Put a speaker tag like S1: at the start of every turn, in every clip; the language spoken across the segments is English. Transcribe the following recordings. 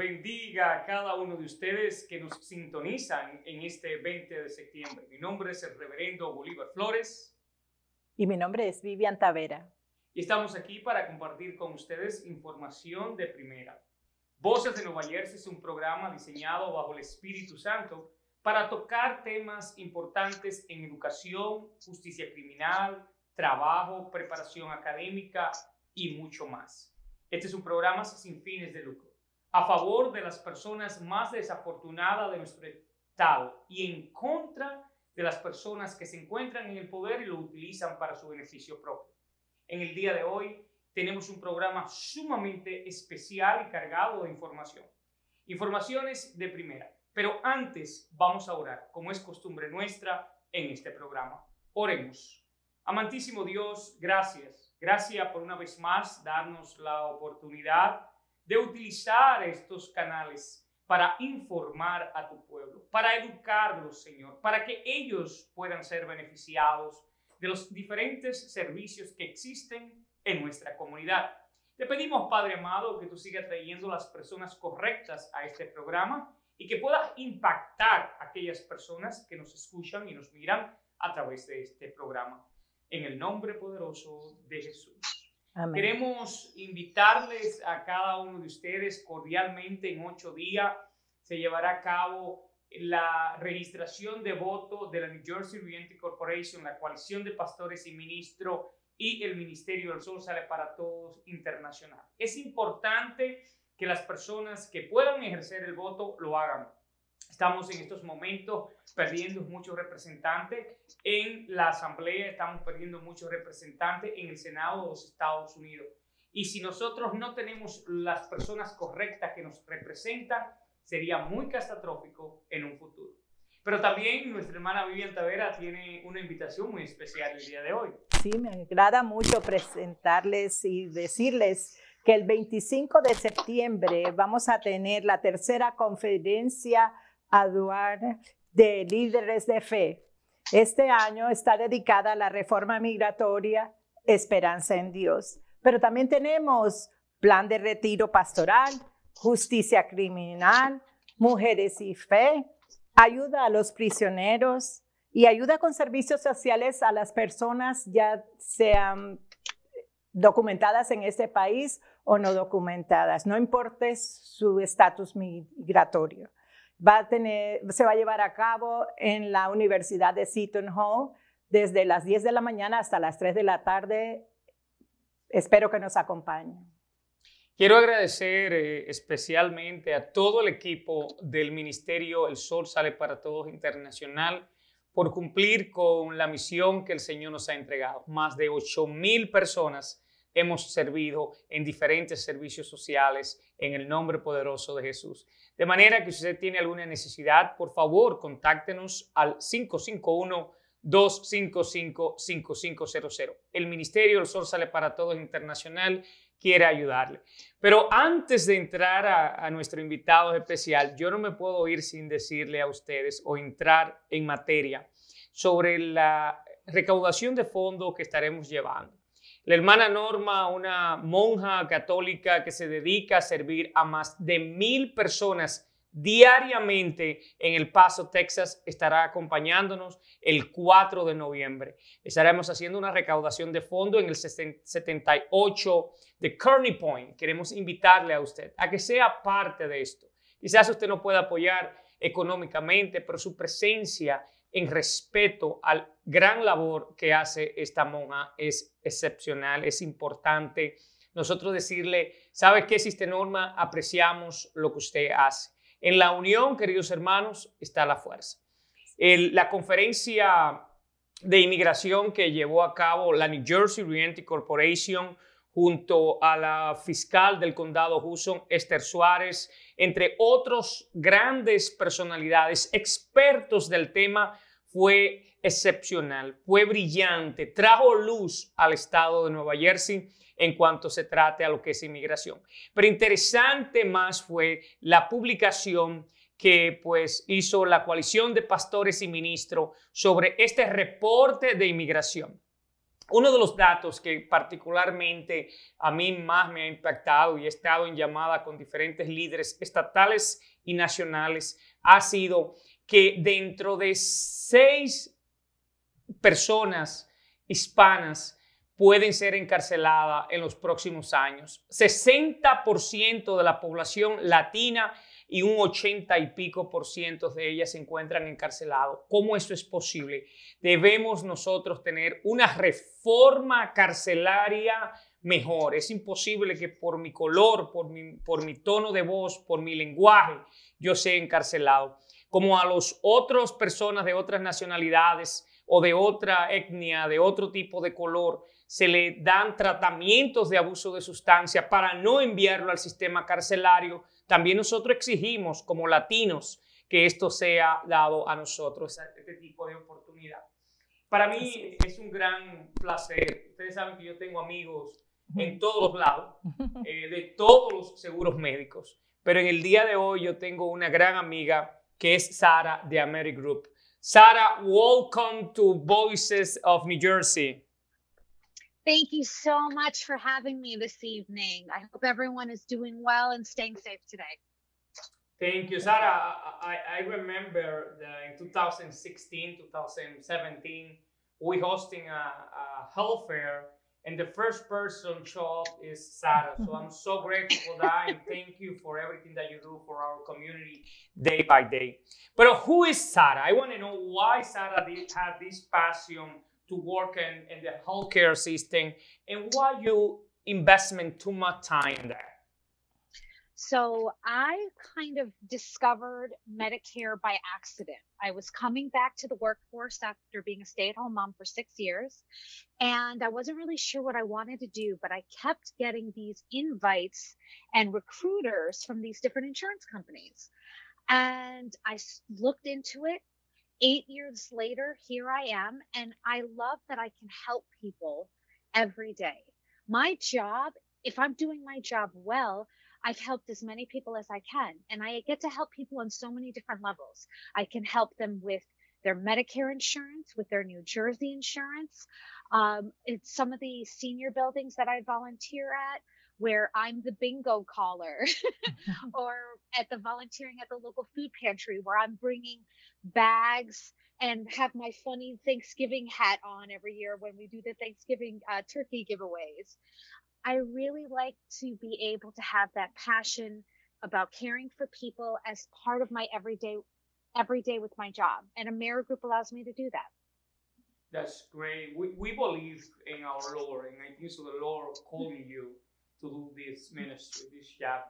S1: Bendiga a cada uno de ustedes que nos sintonizan en este 20 de septiembre. Mi nombre es el reverendo Bolívar Flores.
S2: Y mi nombre es Vivian Tavera.
S1: Y estamos aquí para compartir con ustedes información de primera. Voces de Nueva Jersey es un programa diseñado bajo el Espíritu Santo para tocar temas importantes en educación, justicia criminal, trabajo, preparación académica y mucho más. Este es un programa sin fines de lucro a favor de las personas más desafortunadas de nuestro Estado y en contra de las personas que se encuentran en el poder y lo utilizan para su beneficio propio. En el día de hoy tenemos un programa sumamente especial y cargado de información. Informaciones de primera. Pero antes vamos a orar, como es costumbre nuestra en este programa. Oremos. Amantísimo Dios, gracias. Gracias por una vez más darnos la oportunidad de utilizar estos canales para informar a tu pueblo, para educarlos, Señor, para que ellos puedan ser beneficiados de los diferentes servicios que existen en nuestra comunidad. Te pedimos, Padre amado, que tú sigas trayendo las personas correctas a este programa y que pueda impactar a aquellas personas que nos escuchan y nos miran a través de este programa. En el nombre poderoso de Jesús. Queremos invitarles a cada uno de ustedes cordialmente en ocho días. Se llevará a cabo la registración de voto de la New Jersey Realty Corporation, la coalición de pastores y ministros y el Ministerio del Sol sale para todos internacional. Es importante que las personas que puedan ejercer el voto lo hagan. Estamos en estos momentos perdiendo muchos representantes en la Asamblea, estamos perdiendo muchos representantes en el Senado de los Estados Unidos. Y si nosotros no tenemos las personas correctas que nos representan, sería muy catastrófico en un futuro. Pero también nuestra hermana Vivian Tavera tiene una invitación muy especial el día de hoy.
S2: Sí, me agrada mucho presentarles y decirles que el 25 de septiembre vamos a tener la tercera conferencia aduana de líderes de fe. Este año está dedicada a la reforma migratoria, esperanza en Dios. Pero también tenemos plan de retiro pastoral, justicia criminal, mujeres y fe, ayuda a los prisioneros y ayuda con servicios sociales a las personas ya sean documentadas en este país o no documentadas, no importa su estatus migratorio va a tener, se va a llevar a cabo en la Universidad de Seton Hall desde las 10 de la mañana hasta las 3 de la tarde. Espero que nos acompañen.
S1: Quiero agradecer eh, especialmente a todo el equipo del Ministerio El Sol Sale para Todos Internacional por cumplir con la misión que el Señor nos ha entregado. Más de 8 mil personas hemos servido en diferentes servicios sociales en el nombre poderoso de Jesús. De manera que si usted tiene alguna necesidad, por favor, contáctenos al 551-255-5500. El Ministerio del Sol Sale para Todos Internacional quiere ayudarle. Pero antes de entrar a, a, nuestro invitado especial, yo no me puedo ir sin decirle a ustedes o entrar en materia sobre la recaudación de fondos que estaremos llevando. La hermana Norma, una monja católica que se dedica a servir a más de mil personas diariamente en El Paso, Texas, estará acompañándonos el 4 de noviembre. Estaremos haciendo una recaudación de fondo en el 78 de Kearney Point. Queremos invitarle a usted a que sea parte de esto. Quizás usted no pueda apoyar económicamente, pero su presencia en respeto al gran labor que hace esta monja es excepcional, es importante. Nosotros decirle, ¿sabe qué, Sister Norma? Apreciamos lo que usted hace. En la unión, queridos hermanos, está la fuerza. la conferencia de inmigración que llevó a cabo la New Jersey Realty Corporation junto a la fiscal del condado Hudson, Esther Suárez, entre otros grandes personalidades, expertos del tema, fue excepcional, fue brillante, trajo luz al estado de Nueva Jersey en cuanto se trate a lo que es inmigración. Pero interesante más fue la publicación que pues hizo la coalición de pastores y ministros sobre este reporte de inmigración. Uno de los datos que particularmente a mí más me ha impactado y he estado en llamada con diferentes líderes estatales y nacionales ha sido que dentro de seis personas hispanas pueden ser encarceladas en los próximos años. 60% de la población latina y un 80 y pico por ciento de ellas se encuentran encarcelados. ¿Cómo eso es posible? Debemos nosotros tener una reforma carcelaria mejor. Es imposible que por mi color, por mi, tono de voz, por mi lenguaje, yo sea encarcelado. Como a los otros personas de otras nacionalidades o de otra etnia, de otro tipo de color, se le dan tratamientos de abuso de sustancia para no enviarlo al sistema carcelario, también nosotros exigimos como latinos que esto sea dado a nosotros, este tipo de oportunidad. Para mí es un gran placer. Ustedes saben que yo tengo amigos en todos lados, eh, de todos los seguros médicos, pero en el día de hoy yo tengo una gran amiga que es Sara de Amerigroup. Sara, welcome to Voices of New Jersey.
S3: Thank you so much for having me this evening. I hope everyone is doing well and staying safe today.
S1: Thank you, Sara. I, I remember in 2016, 2017, we hosting a, a health fair, and the first person show up is Sara. So I'm so grateful for that, and thank you for everything that you do for our community day by day. But who is Sara? I want to know why Sara did have this passion to work in, in the healthcare system and why you investment too much time there?
S3: So I kind of discovered Medicare by accident. I was coming back to the workforce after being a stay at home mom for six years, and I wasn't really sure what I wanted to do, but I kept getting these invites and recruiters from these different insurance companies. And I looked into it eight years later, here I am. And I love that I can help people every day. My job, if I'm doing my job well, I've helped as many people as I can. And I get to help people on so many different levels. I can help them with their Medicare insurance, with their New Jersey insurance. Um, it's some of the senior buildings that I volunteer at where I'm the bingo caller, or at the volunteering at the local food pantry where I'm bringing bags and have my funny Thanksgiving hat on every year when we do the Thanksgiving uh, turkey giveaways. I really like to be able to have that passion about caring for people as part of my everyday every day with my job. Amerigroup allows me to do that.
S1: That's great. We, we believe in our Lord, and I think so the Lord calling you to do this ministry, this job.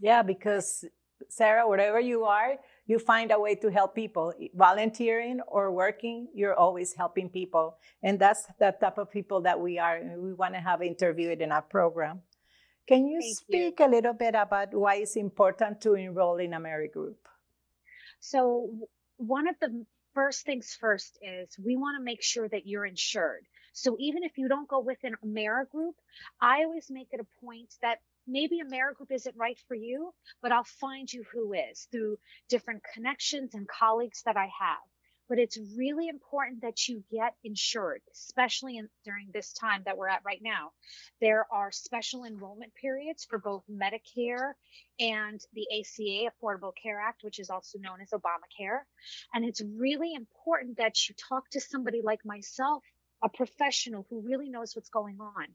S2: Yeah, because Sara, wherever you are, you find a way to help people. Volunteering or working, you're always helping people. And that's the type of people that we are. And we want to have interviewed in our program. Can you Thank speak you. a little bit about why it's important to enroll in AmeriGroup?
S3: So, one of the first things first is we want to make sure that you're insured. So even if you don't go with an AmeriGroup, I always make it a point that maybe AmeriGroup isn't right for you, but I'll find you who is through different connections and colleagues that I have. But it's really important that you get insured, especially in, during this time that we're at right now. There are special enrollment periods for both Medicare and the ACA, Affordable Care Act, which is also known as Obamacare. And it's really important that you talk to somebody like myself a professional who really knows what's going on.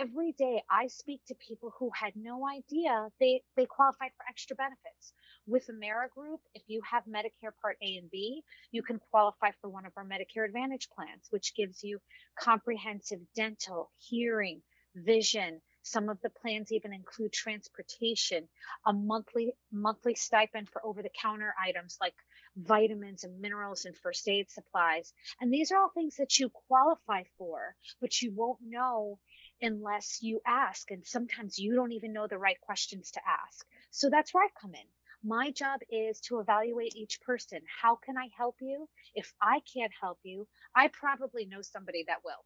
S3: Every day I speak to people who had no idea they, they qualified for extra benefits. With AmeriGroup, if you have Medicare Part A and B, you can qualify for one of our Medicare Advantage plans, which gives you comprehensive dental, hearing, vision. Some of the plans even include transportation, a monthly monthly stipend for over-the-counter items like vitamins and minerals and first aid supplies. And these are all things that you qualify for, but you won't know unless you ask. And sometimes you don't even know the right questions to ask. So that's where I come in. My job is to evaluate each person. How can I help you? If I can't help you, I probably know somebody that will.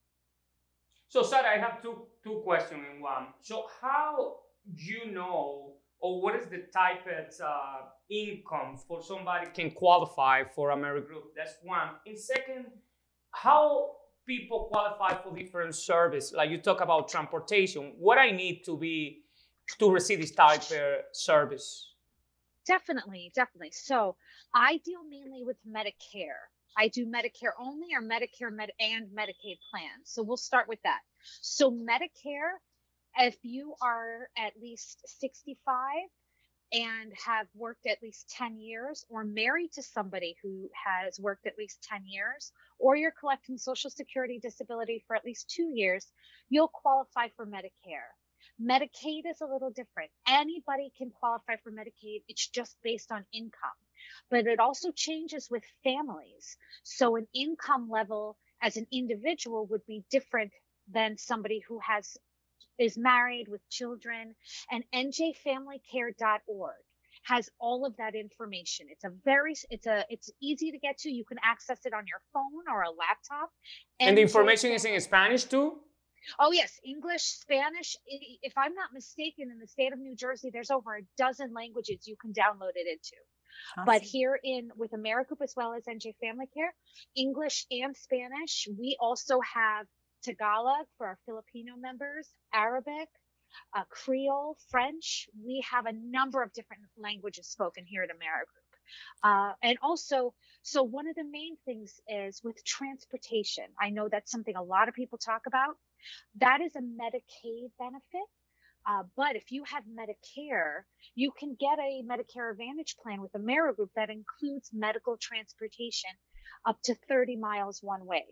S1: So, Sara, I have two two questions in one. So, how do you know or what is the type of uh, income for somebody can qualify for AmeriGroup? That's one. And second, how people qualify for different service? Like you talk about transportation, what I need to be to receive this type of service?
S3: Definitely, definitely. So I deal mainly with Medicare. I do Medicare only or Medicare Med- and Medicaid plans. So we'll start with that. So Medicare, if you are at least 65 and have worked at least 10 years or married to somebody who has worked at least 10 years or you're collecting social security disability for at least 2 years, you'll qualify for Medicare. Medicaid is a little different. Anybody can qualify for Medicaid. It's just based on income. But it also changes with families. So an income level as an individual would be different than somebody who has is married with children and njfamilycare.org has all of that information. It's a very it's a it's easy to get to. You can access it on your phone or a laptop.
S1: And the information is in Spanish too?
S3: Oh yes, English, Spanish. If I'm not mistaken, in the state of New Jersey, there's over a dozen languages you can download it into. Awesome. But here in with AmeriGroup as well as NJ Family Care, English and Spanish. We also have Tagalog for our Filipino members, Arabic, uh, Creole, French. We have a number of different languages spoken here at AmeriGroup. Uh, and also, so one of the main things is with transportation. I know that's something a lot of people talk about. That is a Medicaid benefit. Uh, but if you have Medicare, you can get a Medicare Advantage plan with AmeriGroup that includes medical transportation up to 30 miles one way.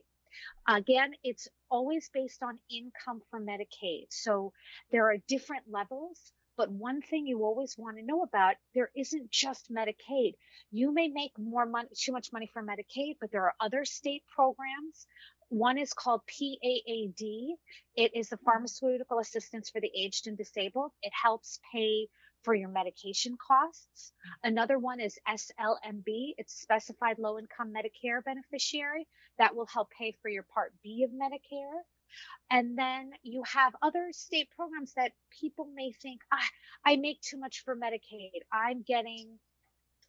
S3: Again, it's always based on income for Medicaid. So there are different levels. But one thing you always want to know about, there isn't just Medicaid. You may make more money, too much money for Medicaid, but there are other state programs one is called PAAD. It is the pharmaceutical assistance for the aged and disabled. It helps pay for your medication costs. Another one is SLMB. It's specified low income Medicare beneficiary that will help pay for your part B of Medicare. And then you have other state programs that people may think, ah, I make too much for Medicaid. I'm getting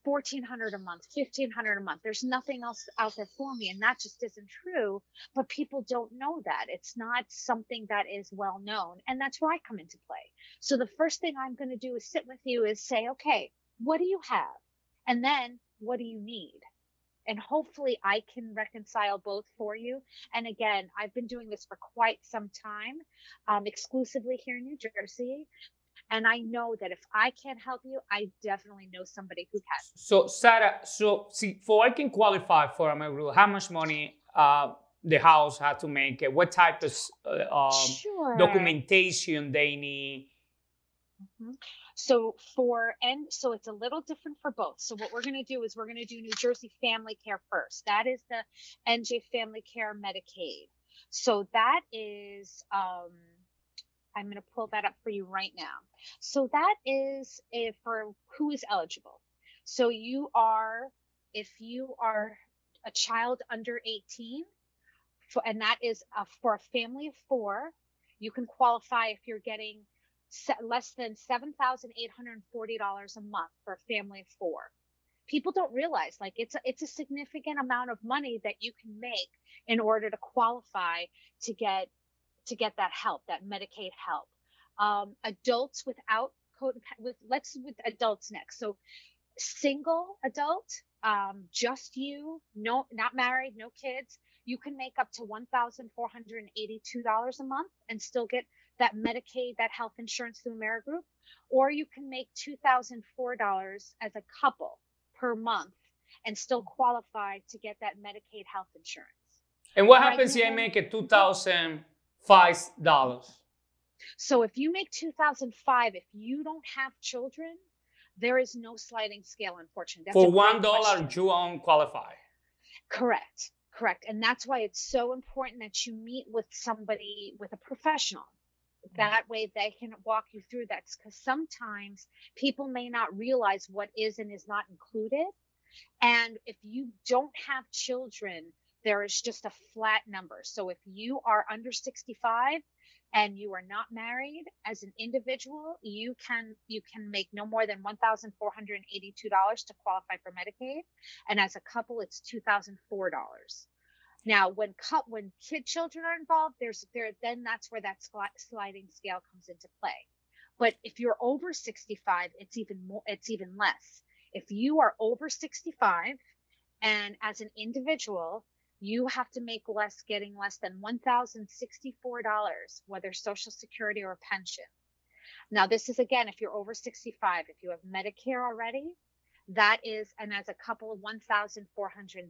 S3: 1400 a month 1500 a month there's nothing else out there for me and that just isn't true but people don't know that it's not something that is well known and that's where i come into play so the first thing i'm going to do is sit with you is say okay what do you have and then what do you need and hopefully I can reconcile both for you. And again, I've been doing this for quite some time, um, exclusively here in New Jersey. And I know that if I can't help you, I definitely know somebody who can.
S1: So, Sara, so see, for I can qualify for my rule, how much money uh, the house had to make? It? What type of uh, um, sure. documentation they need?
S3: Mm-hmm. So for and so it's a little different for both. So what we're going to do is we're going to do New Jersey Family Care first. That is the NJ Family Care Medicaid. So that is um, I'm going to pull that up for you right now. So that is for who is eligible. So you are, if you are a child under 18, for, and that is a, for a family of four, you can qualify if you're getting less than $7,840 a month for a family of four. People don't realize like it's a, it's a significant amount of money that you can make in order to qualify to get to get that help, that Medicaid help. Um, adults without with let's with adults next. So single adult, um, just you, no, not married, no kids. You can make up to one thousand four hundred and eighty-two dollars a month and still get that Medicaid, that health insurance through AmeriGroup, or you can make two thousand four dollars as a couple per month and still qualify to get that Medicaid health insurance.
S1: And what happens if I make it two thousand five dollars.
S3: So if you make 2005, if you don't have children, there is no sliding scale, unfortunately.
S1: That's For one dollar, you won't qualify.
S3: Correct, correct, and that's why it's so important that you meet with somebody, with a professional. Mm. That way, they can walk you through that. Because sometimes people may not realize what is and is not included, and if you don't have children, there is just a flat number. So if you are under 65 and you are not married as an individual, you can you can make no more than $1,482 to qualify for Medicaid, and as a couple it's $2,004. Now, when cut when kid children are involved, there's there then that's where that sliding scale comes into play. But if you're over 65, it's even more it's even less. If you are over 65 and as an individual, you have to make less getting less than $1,064 whether social security or pension. Now, this is again if you're over 65, if you have Medicare already, that is and as a couple of $1,437.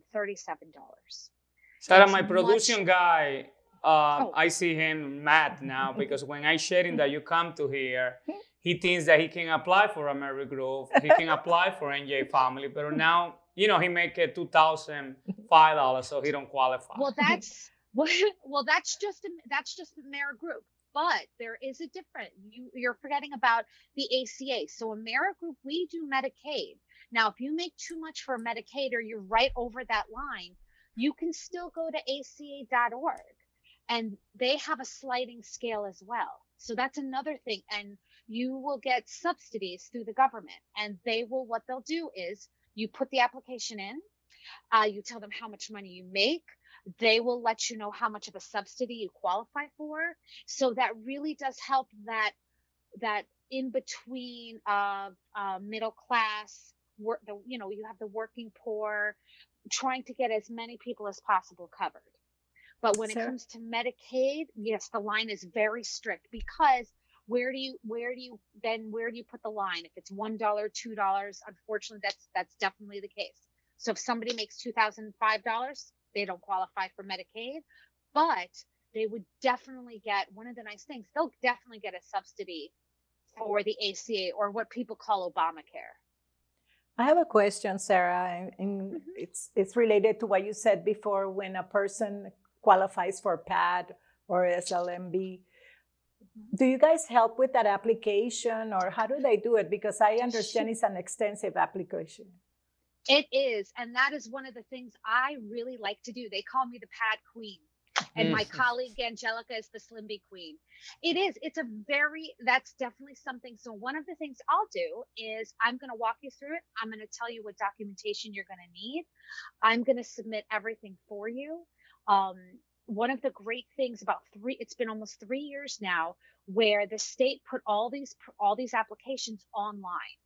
S1: Sara, my production much... guy, uh, oh. I see him mad now because when I share him that you come to here, he thinks that he can apply for Amerigroup, he can apply for NJ Family, but now you know he make it two thousand five dollars, so he don't qualify.
S3: Well, that's well, well that's just a, that's just Amerigroup, but there is a different. You you're forgetting about the ACA. So Amerigroup, we do Medicaid. Now, if you make too much for Medicaid or you're right over that line, you can still go to aca.org and they have a sliding scale as well. So that's another thing. And you will get subsidies through the government and they will, what they'll do is you put the application in, uh, you tell them how much money you make. They will let you know how much of a subsidy you qualify for. So that really does help that, that in between of uh, middle class work, the, you know, you have the working poor, trying to get as many people as possible covered. But when it comes to Medicaid, yes, the line is very strict because where do you where do you then where do you put the line? If it's one dollar, two dollars, unfortunately, that's that's definitely the case. So if somebody makes two thousand five dollars, they don't qualify for Medicaid, but they would definitely get one of the nice things. They'll definitely get a subsidy for the ACA or what people call Obamacare.
S2: I have a question, Sara, and mm-hmm. it's it's related to what you said before. When a person qualifies for PAAD or SLMB, do you guys help with that application, or how do they do it? Because I understand it's an extensive application.
S3: It is, and that is one of the things I really like to do. They call me the PAAD Queen and my mm-hmm. colleague Angelica is the SLMB Queen. It is. It's a very. That's definitely something. So one of the things I'll do is I'm going to walk you through it. I'm going to tell you what documentation you're going to need. I'm going to submit everything for you. Um, one of the great things about three. It's been almost three years now where the state put all these all these applications online,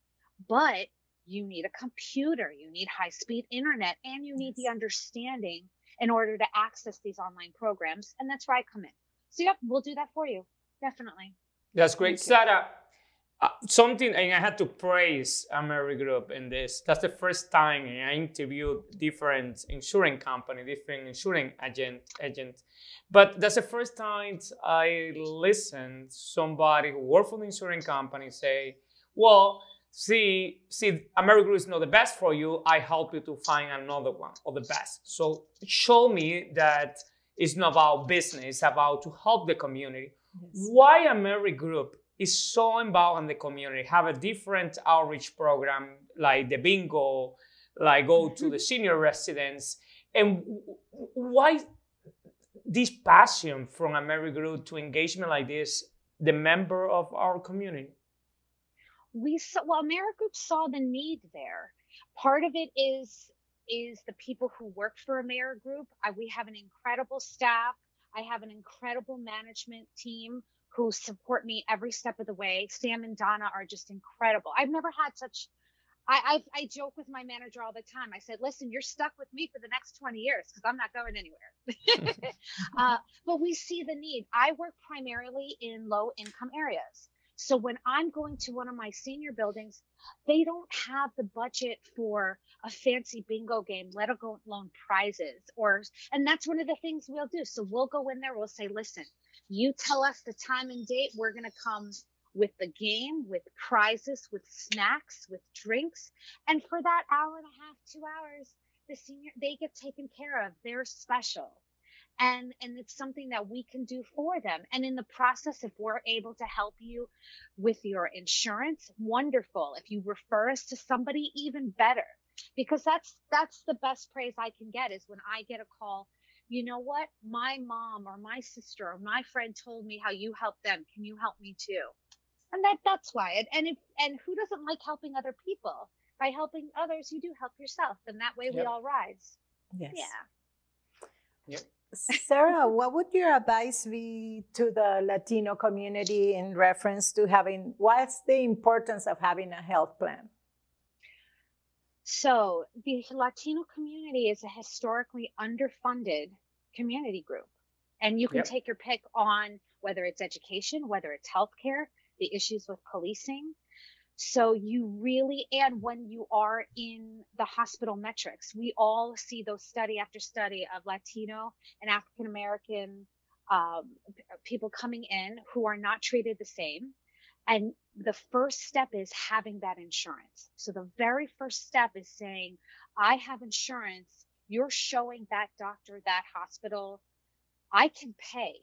S3: but you need a computer, you need high speed internet, and you need the understanding in order to access these online programs. And that's where I come in. So, yep, we'll do that for you. Definitely.
S1: That's great. Sara, uh, something, and I had to praise Amerigroup in this. That's the first time I interviewed different insurance company, different insurance agent, agent. But that's the first time I listened somebody who worked for the insurance company say, well, see, see, Amerigroup is not the best for you. I help you to find another one or the best. So show me that it's not about business, it's about to help the community. Yes. Why Amerigroup is so involved in the community, have a different outreach program like the bingo, like go to the mm-hmm. senior residents, and why this passion from Amerigroup to engagement like this, the member of our community?
S3: we saw well amerigroup saw the need there. Part of it is is the people who work for amerigroup I, we have an incredible staff. I have an incredible management team who support me every step of the way sam and donna are just incredible i've never had such I, I, I joke with my manager all the time. I said, "Listen, you're stuck with me for the next 20 years because I'm not going anywhere." uh, but we see the need. I work primarily in low income areas, so when I'm going to one of my senior buildings, they don't have the budget for a fancy bingo game, let alone prizes or, and that's one of the things we'll do. So we'll go in there, we'll say, listen, you tell us the time and date. We're going to come with the game, with prizes, with snacks, with drinks. And for that hour and a half, two hours, the senior, they get taken care of. They're special and and it's something that we can do for them and in the process if we're able to help you with your insurance wonderful if you refer us to somebody even better because that's that's the best praise i can get is when i get a call you know what? My mom or my sister or my friend told me how you help them. Can you help me too? And that that's why. And and, if, and who doesn't like helping other people? By helping others you do help yourself and that way yep. we all rise.
S2: Yes.
S3: Yeah.
S2: Sara, what would your advice be to the Latino community in reference to having, what's the importance of having a health plan?
S3: So, the Latino community is a historically underfunded community group. And you can
S1: Yep.
S3: take your pick on whether it's education, whether it's healthcare, the issues with policing. So, you really, and when you are in the hospital metrics, we all see those study after study of Latino and African American um, people coming in who are not treated the same. And the first step is having that insurance. So the very first step is saying, I have insurance. You're showing that doctor, that hospital, I can pay.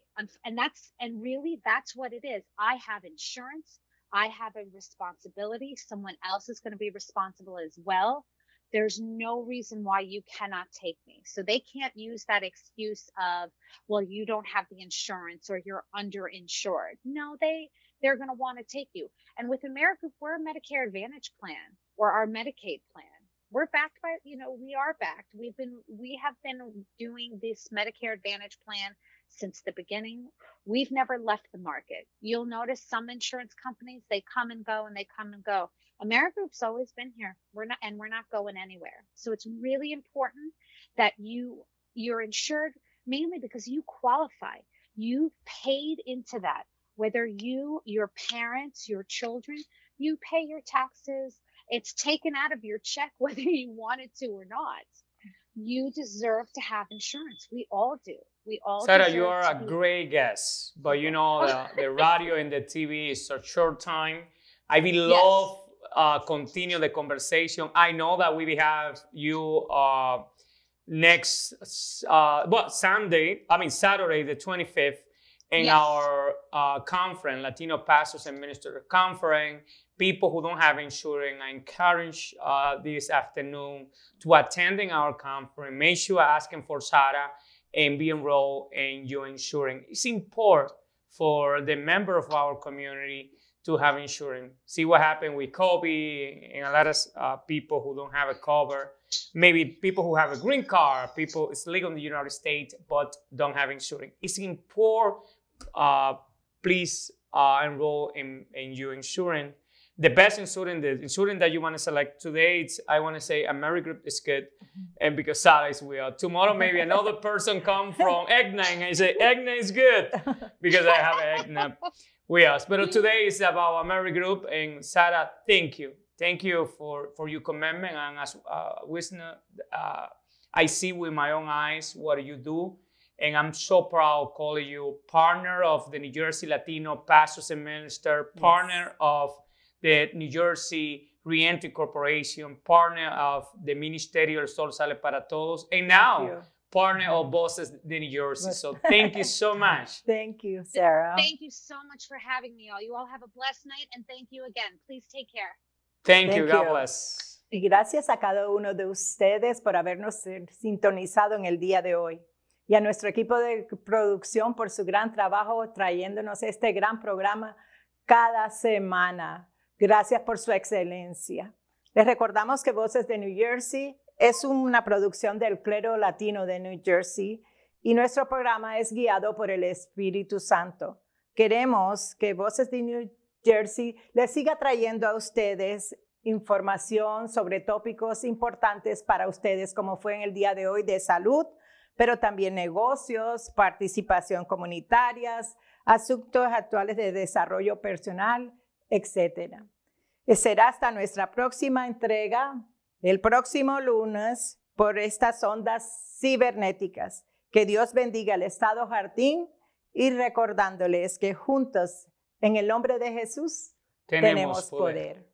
S3: And, that's, and really that's what it is. I have insurance. I have a responsibility. Someone else is going to be responsible as well. There's no reason why you cannot take me. So they can't use that excuse of, well, you don't have the insurance or you're underinsured. No, they, they're going to want to take you. And with America, we're a Medicare Advantage plan or our Medicaid plan. We're backed by, you know, we are backed. We've been, we have been doing this Medicare Advantage plan since the beginning. We've never left the market. You'll notice some insurance companies, they come and go and they come and go. AmeriGroup's always been here. We're not, and we're not going anywhere. So it's really important that you, you're insured mainly because you qualify. You paid into that whether you, your parents, your children, you pay your taxes. It's taken out of your check, whether you wanted to or not. You deserve to have insurance. We all do. We all Sara,
S1: you are a great guest, but you know the, the radio and the TV is a short time. I will love uh, continue the conversation. I know that we will have you uh, next, uh, well, Sunday, I mean Saturday, the 25th, in
S3: Yes.
S1: our uh, conference, Latino Pastors and Ministers Conference. People who don't have insurance, I encourage uh, this afternoon to attending our conference. Make sure asking for Sara and be enrolled in your insurance. It's important for the member of our community to have insurance. See what happened with COVID and a lot of uh, people who don't have a cover. Maybe people who have a green card, people it's legal in the United States but don't have insurance. It's important. Uh, please uh, enroll in, in your insurance. The best insurance, the insurance that you want to select today, it's, I want to say AmeriGroup is good, and because Sara is with us. Tomorrow, maybe another person come from Aetna and I say Aetna is good because I have Aetna with us. But today is about AmeriGroup, and Sara, thank you, thank you for for your commitment. And as uh, listener, uh, I see with my own eyes what you do. And I'm so proud calling you partner of the New Jersey Latino Pastors and Minister, partner of the New Jersey Reentry Corporation, partner of the Ministerio del Sol Sale para Todos, and now partner of Bosses de New Jersey. So thank you so much.
S2: Thank you, Sarah.
S3: Thank you so much for having me all. You all have a blessed night and thank you again. Please take care.
S1: Thank, you. God
S2: you.
S1: bless.
S2: Y gracias a cada uno de ustedes por habernos eh, sintonizado en el día de hoy. Y a nuestro equipo de producción por su gran trabajo trayéndonos este gran programa cada semana. Gracias por su excelencia. Les recordamos que Voces de New Jersey es una producción del clero latino de New Jersey y nuestro programa es guiado por el Espíritu Santo. Queremos que Voces de New Jersey les siga trayendo a ustedes información sobre tópicos importantes para ustedes, como fue en el día de hoy de salud, pero también negocios, participación comunitarias, asuntos actuales de desarrollo personal, etcétera. Será hasta nuestra próxima entrega, el próximo lunes, por estas ondas cibernéticas. Que Dios bendiga el Estado Jardín y recordándoles que juntos, en el nombre de Jesús, tenemos, poder.